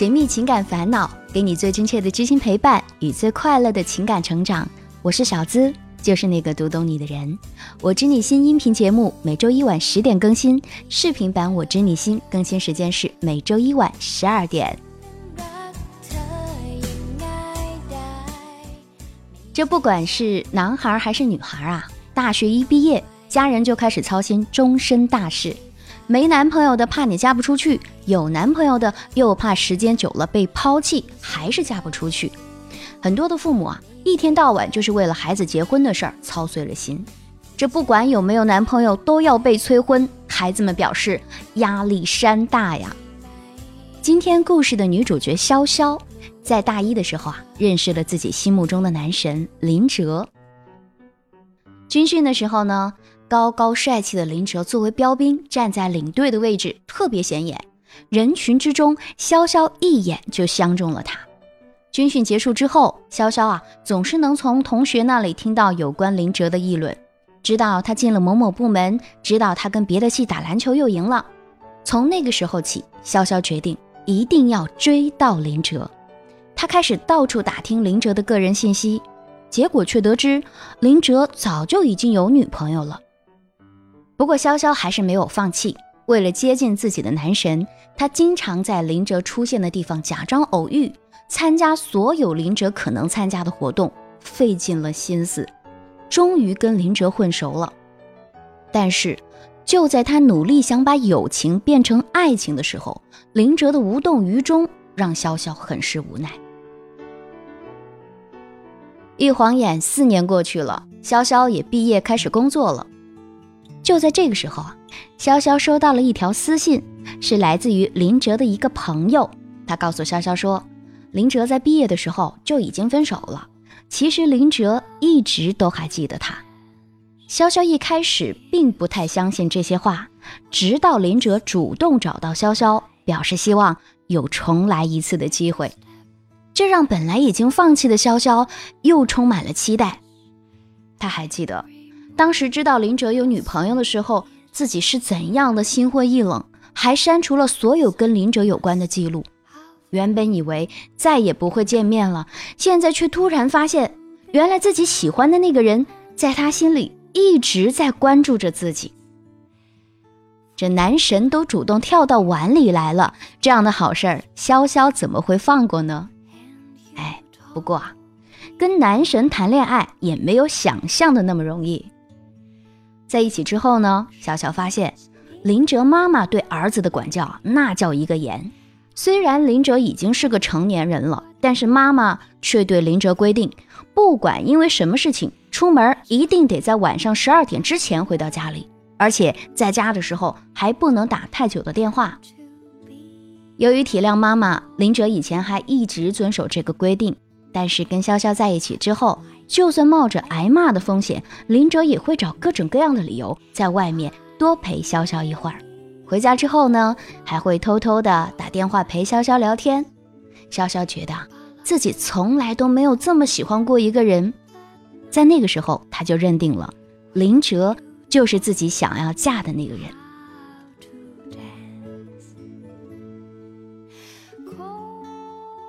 解密情感烦恼，给你最真切的知心陪伴与最快乐的情感成长。我是小资，就是那个读懂你的人。我知你心音频节目每周一晚十点更新，视频版我知你心更新时间是每周一晚十二点。这不管是男孩还是女孩啊，大学一毕业，家人就开始操心终身大事。没男朋友的怕你嫁不出去，有男朋友的又怕时间久了被抛弃，还是嫁不出去。很多的父母啊，一天到晚就是为了孩子结婚的事儿操碎了心。这不管有没有男朋友都要被催婚，孩子们表示压力山大呀。今天故事的女主角潇潇，在大一的时候啊，认识了自己心目中的男神林哲。军训的时候呢。高高帅气的林哲作为标兵，站在领队的位置，特别显眼。人群之中，潇潇一眼就相中了他。军训结束之后，潇潇啊，总是能从同学那里听到有关林哲的议论，知道他进了某某部门，知道他跟别的系打篮球又赢了。从那个时候起，潇潇决定一定要追到林哲。他开始到处打听林哲的个人信息，结果却得知林哲早就已经有女朋友了。不过潇潇还是没有放弃。为了接近自己的男神，她经常在林哲出现的地方假装偶遇，参加所有林哲可能参加的活动，费尽了心思，终于跟林哲混熟了。但是，就在他努力想把友情变成爱情的时候，林哲的无动于衷让潇潇很是无奈。一晃眼，四年过去了，潇潇也毕业开始工作了。就在这个时候啊，潇潇收到了一条私信，是来自于林哲的一个朋友。他告诉潇潇说，林哲在毕业的时候就已经分手了。其实林哲一直都还记得他。潇潇一开始并不太相信这些话，直到林哲主动找到潇潇，表示希望有重来一次的机会，这让本来已经放弃的潇潇又充满了期待。他还记得。当时知道林哲有女朋友的时候，自己是怎样的心灰意冷，还删除了所有跟林哲有关的记录。原本以为再也不会见面了，现在却突然发现，原来自己喜欢的那个人，在他心里一直在关注着自己。这男神都主动跳到碗里来了，这样的好事儿，潇潇怎么会放过呢？哎，不过啊，跟男神谈恋爱也没有想象的那么容易。在一起之后呢，小小发现林哲妈妈对儿子的管教那叫一个严。虽然林哲已经是个成年人了，但是妈妈却对林哲规定，不管因为什么事情出门，一定得在晚上十二点之前回到家里，而且在家的时候还不能打太久的电话。由于体谅妈妈，林哲以前还一直遵守这个规定，但是跟潇潇在一起之后。就算冒着挨骂的风险，林哲也会找各种各样的理由在外面多陪潇潇一会儿。回家之后呢，还会偷偷的打电话陪潇潇聊天。潇潇觉得自己从来都没有这么喜欢过一个人，在那个时候，他就认定了林哲就是自己想要嫁的那个人。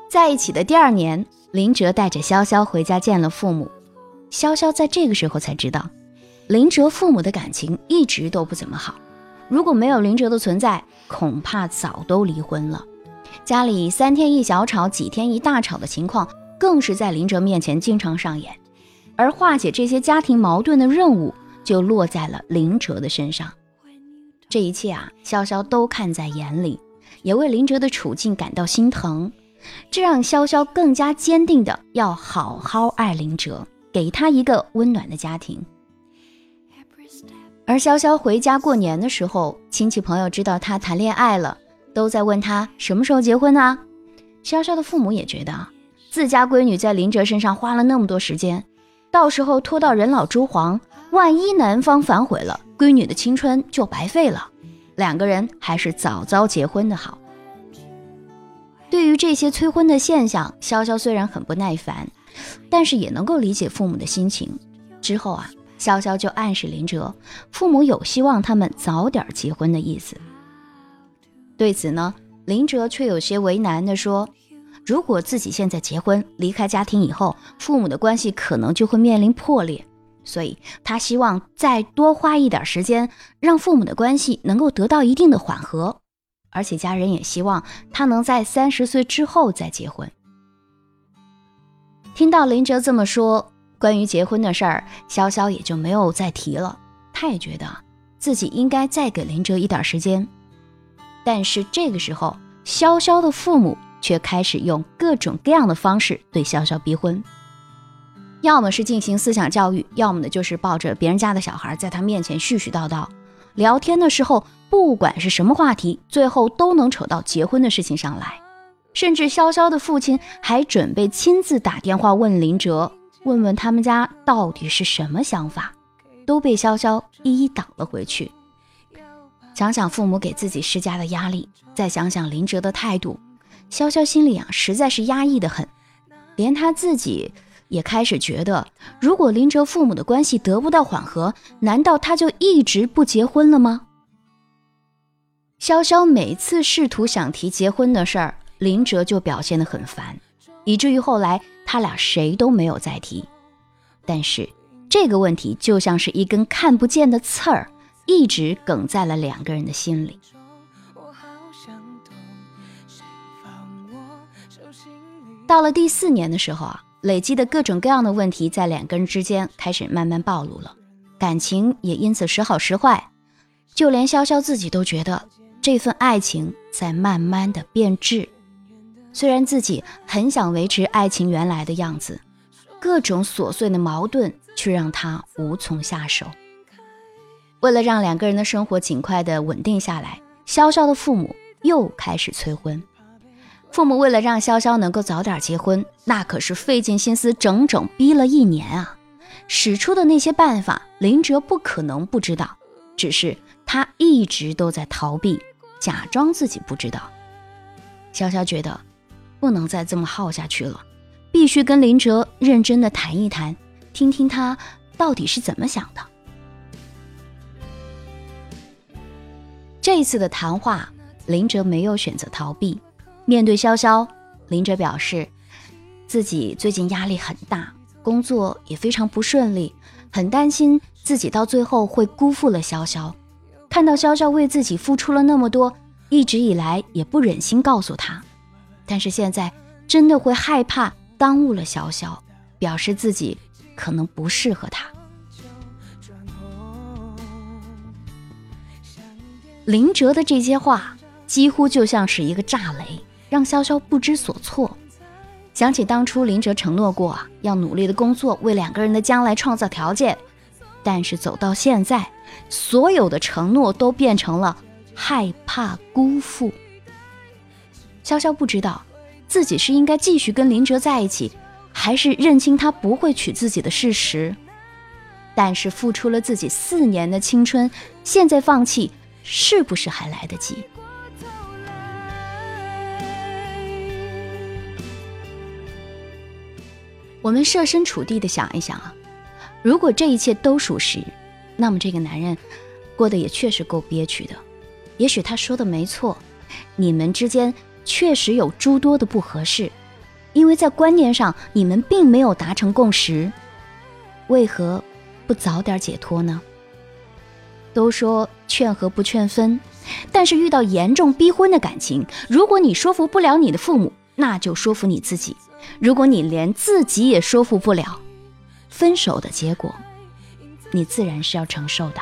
在一起的第二年。林哲带着潇潇回家见了父母，潇潇在这个时候才知道，林哲父母的感情一直都不怎么好。如果没有林哲的存在，恐怕早都离婚了。家里三天一小吵，几天一大吵的情况，更是在林哲面前经常上演。而化解这些家庭矛盾的任务，就落在了林哲的身上。这一切啊，潇潇都看在眼里，也为林哲的处境感到心疼。这让潇潇更加坚定的要好好爱林哲，给他一个温暖的家庭。而潇潇回家过年的时候，亲戚朋友知道他谈恋爱了，都在问他什么时候结婚呢？潇潇的父母也觉得自家闺女在林哲身上花了那么多时间，到时候拖到人老珠黄，万一男方反悔了，闺女的青春就白费了。两个人还是早早结婚的好。这些催婚的现象，潇潇虽然很不耐烦，但是也能够理解父母的心情。之后啊，潇潇就暗示林哲，父母有希望他们早点结婚的意思。对此呢，林哲却有些为难地说：“如果自己现在结婚，离开家庭以后，父母的关系可能就会面临破裂。所以他希望再多花一点时间，让父母的关系能够得到一定的缓和。而且家人也希望他能在三十岁之后再结婚。”听到林哲这么说，关于结婚的事儿，潇潇也就没有再提了。他也觉得自己应该再给林哲一点时间。但是这个时候，潇潇的父母却开始用各种各样的方式对潇潇逼婚，要么是进行思想教育，要么呢就是抱着别人家的小孩在他面前絮絮叨叨。聊天的时候，不管是什么话题，最后都能扯到结婚的事情上来。甚至潇潇的父亲还准备亲自打电话问林哲，问问他们家到底是什么想法，都被潇潇一一挡了回去。想想父母给自己施加的压力，再想想林哲的态度，潇潇心里啊实在是压抑的很，连他自己也开始觉得，如果林哲父母的关系得不到缓和，难道他就一直不结婚了吗？潇潇每次试图想提结婚的事儿。林哲就表现得很烦，以至于后来他俩谁都没有再提。但是这个问题就像是一根看不见的刺儿，一直梗在了两个人的心里。到了第四年的时候啊，累积的各种各样的问题在两个人之间开始慢慢暴露了，感情也因此时好时坏，就连潇潇自己都觉得这份爱情在慢慢的变质。虽然自己很想维持爱情原来的样子，各种琐碎的矛盾却让他无从下手。为了让两个人的生活尽快的稳定下来，潇潇的父母又开始催婚。父母为了让潇潇能够早点结婚，那可是费尽心思，整整逼了一年啊！使出的那些办法，林哲不可能不知道，只是他一直都在逃避，假装自己不知道。潇潇觉得。不能再这么耗下去了，必须跟林哲认真的谈一谈，听听他到底是怎么想的。这次的谈话，林哲没有选择逃避。面对潇潇，林哲表示自己最近压力很大，工作也非常不顺利，很担心自己到最后会辜负了潇潇。看到潇潇为自己付出了那么多，一直以来也不忍心告诉他。但是现在真的会害怕耽误了潇潇，表示自己可能不适合他。林哲的这些话几乎就像是一个炸雷，让潇潇不知所措。想起当初林哲承诺过要努力的工作，为两个人的将来创造条件，但是走到现在，所有的承诺都变成了害怕辜负。潇潇不知道自己是应该继续跟林哲在一起，还是认清他不会娶自己的事实。但是付出了自己四年的青春，现在放弃是不是还来得及？我们设身处地的想一想啊，如果这一切都属实，那么这个男人过得也确实够憋屈的。也许他说的没错，你们之间。确实有诸多的不合适，因为在观念上你们并没有达成共识，为何不早点解脱呢？都说劝和不劝分，但是遇到严重逼婚的感情，如果你说服不了你的父母，那就说服你自己。如果你连自己也说服不了，分手的结果，你自然是要承受的。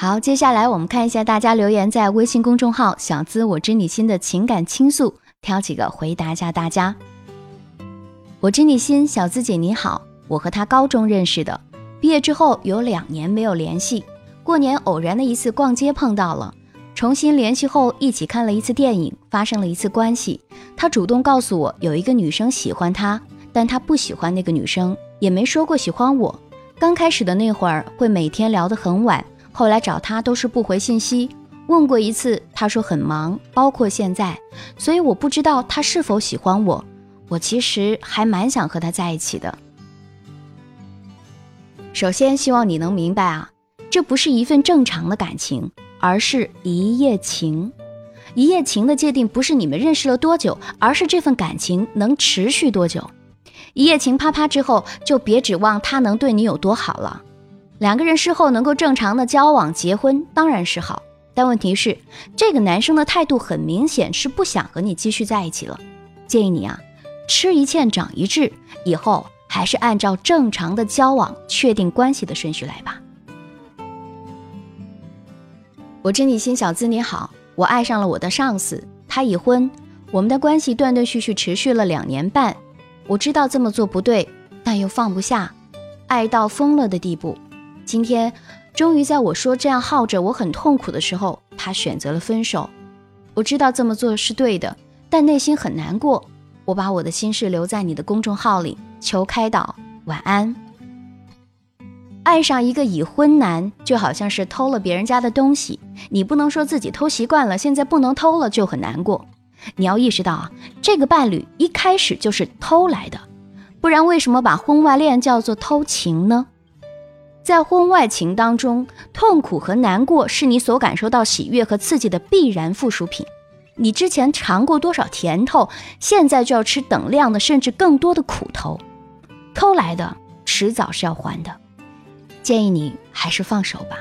好，接下来我们看一下大家留言在微信公众号“小资我知你心”的情感倾诉，挑几个回答一下大家。我知你心，小资姐你好，我和他高中认识的，毕业之后有两年没有联系，过年偶然的一次逛街碰到了，重新联系后一起看了一次电影，发生了一次关系。他主动告诉我有一个女生喜欢他，但他不喜欢那个女生，也没说过喜欢我。刚开始的那会儿会每天聊得很晚。后来找他都是不回信息，问过一次，他说很忙，包括现在，所以我不知道他是否喜欢我。我其实还蛮想和他在一起的。首先，希望你能明白啊，这不是一份正常的感情，而是一夜情。一夜情的界定不是你们认识了多久，而是这份感情能持续多久。一夜情啪啪之后，就别指望他能对你有多好了。两个人事后能够正常的交往、结婚，当然是好。但问题是，这个男生的态度很明显是不想和你继续在一起了。建议你啊，吃一堑长一智，以后还是按照正常的交往、确定关系的顺序来吧。我知你心，小资你好，我爱上了我的上司，他已婚，我们的关系断断续续持续了两年半。我知道这么做不对，但又放不下，爱到疯了的地步。今天，终于在我说这样耗着我很痛苦的时候，他选择了分手。我知道这么做是对的，但内心很难过。我把我的心事留在你的公众号里，求开导。晚安。爱上一个已婚男，就好像是偷了别人家的东西，你不能说自己偷习惯了，现在不能偷了就很难过。你要意识到啊，这个伴侣一开始就是偷来的，不然为什么把婚外恋叫做偷情呢？在婚外情当中，痛苦和难过是你所感受到喜悦和刺激的必然附属品。你之前尝过多少甜头，现在就要吃等量的，甚至更多的苦头。偷来的，迟早是要还的。建议你还是放手吧。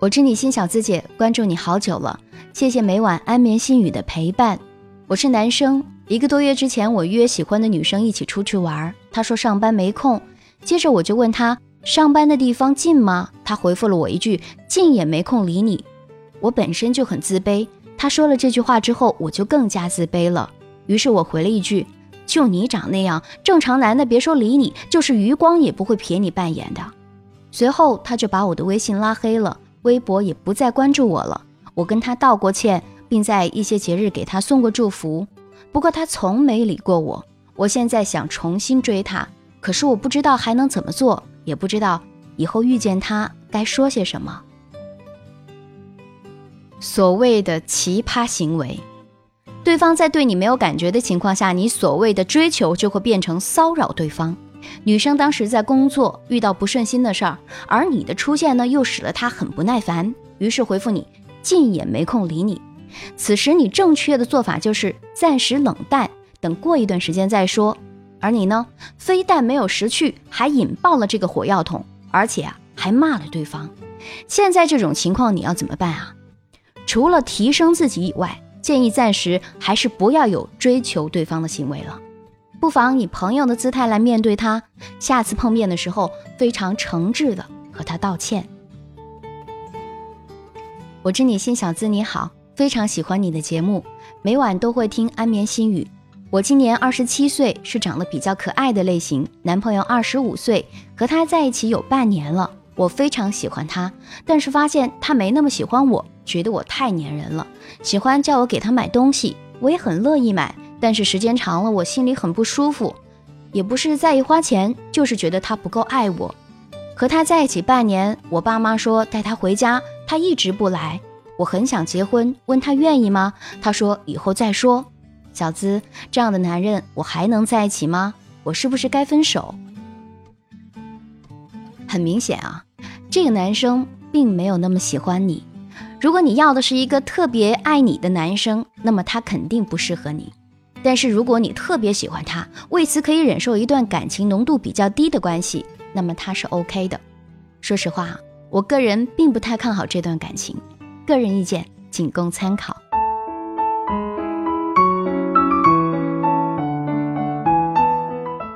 我知你心小资姐，关注你好久了，谢谢每晚安眠心语的陪伴。我是男生。一个多月之前，我约喜欢的女生一起出去玩，他说上班没空。接着我就问他上班的地方近吗？他回复了我一句近也没空理你。我本身就很自卑，他说了这句话之后，我就更加自卑了。于是我回了一句就你长那样，正常男的别说理你，就是余光也不会瞥你半眼的。随后他就把我的微信拉黑了，微博也不再关注我了。我跟他道过歉，并在一些节日给他送过祝福。不过他从没理过我，我现在想重新追他，可是我不知道还能怎么做，也不知道以后遇见他该说些什么。所谓的奇葩行为，对方在对你没有感觉的情况下，你所谓的追求就会变成骚扰对方。女生当时在工作遇到不顺心的事儿，而你的出现呢，又使得她很不耐烦，于是回复你近也没空理你。此时你正确的做法就是暂时冷淡，等过一段时间再说。而你呢，非但没有识趣，还引爆了这个火药桶，而且啊还骂了对方。现在这种情况你要怎么办啊？除了提升自己以外，建议暂时还是不要有追求对方的行为了，不妨以朋友的姿态来面对他。下次碰面的时候，非常诚挚的和他道歉。我知你心小资你好。非常喜欢你的节目，每晚都会听安眠心语。我今年二十七岁，是长得比较可爱的类型。男朋友二十五岁，和他在一起有半年了。我非常喜欢他，但是发现他没那么喜欢我，觉得我太粘人了。喜欢叫我给他买东西，我也很乐意买，但是时间长了，我心里很不舒服。也不是在意花钱，就是觉得他不够爱我。和他在一起半年，我爸妈说带他回家，他一直不来。我很想结婚，问他愿意吗？他说以后再说。小资这样的男人，我还能在一起吗？我是不是该分手？很明显啊，这个男生并没有那么喜欢你。如果你要的是一个特别爱你的男生，那么他肯定不适合你。但是如果你特别喜欢他，为此可以忍受一段感情浓度比较低的关系，那么他是 OK 的。说实话，我个人并不太看好这段感情。个人意见仅供参考。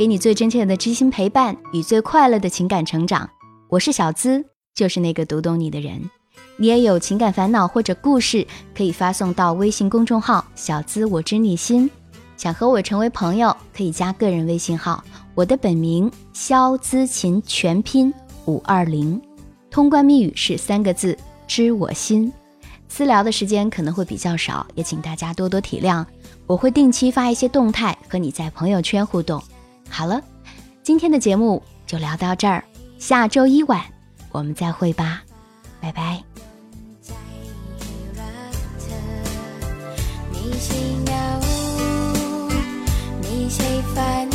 给你最真切的知心陪伴与最快乐的情感成长。我是小资，就是那个读懂你的人。你也有情感烦恼或者故事，可以发送到微信公众号“小资我知你心”。想和我成为朋友，可以加个人微信号。我的本名肖姿琴，全拼五二零，通关密语是三个字：知我心。私聊的时间可能会比较少，也请大家多多体谅。我会定期发一些动态和你在朋友圈互动。好了，今天的节目就聊到这儿，下周一晚我们再会吧，拜拜。你你烦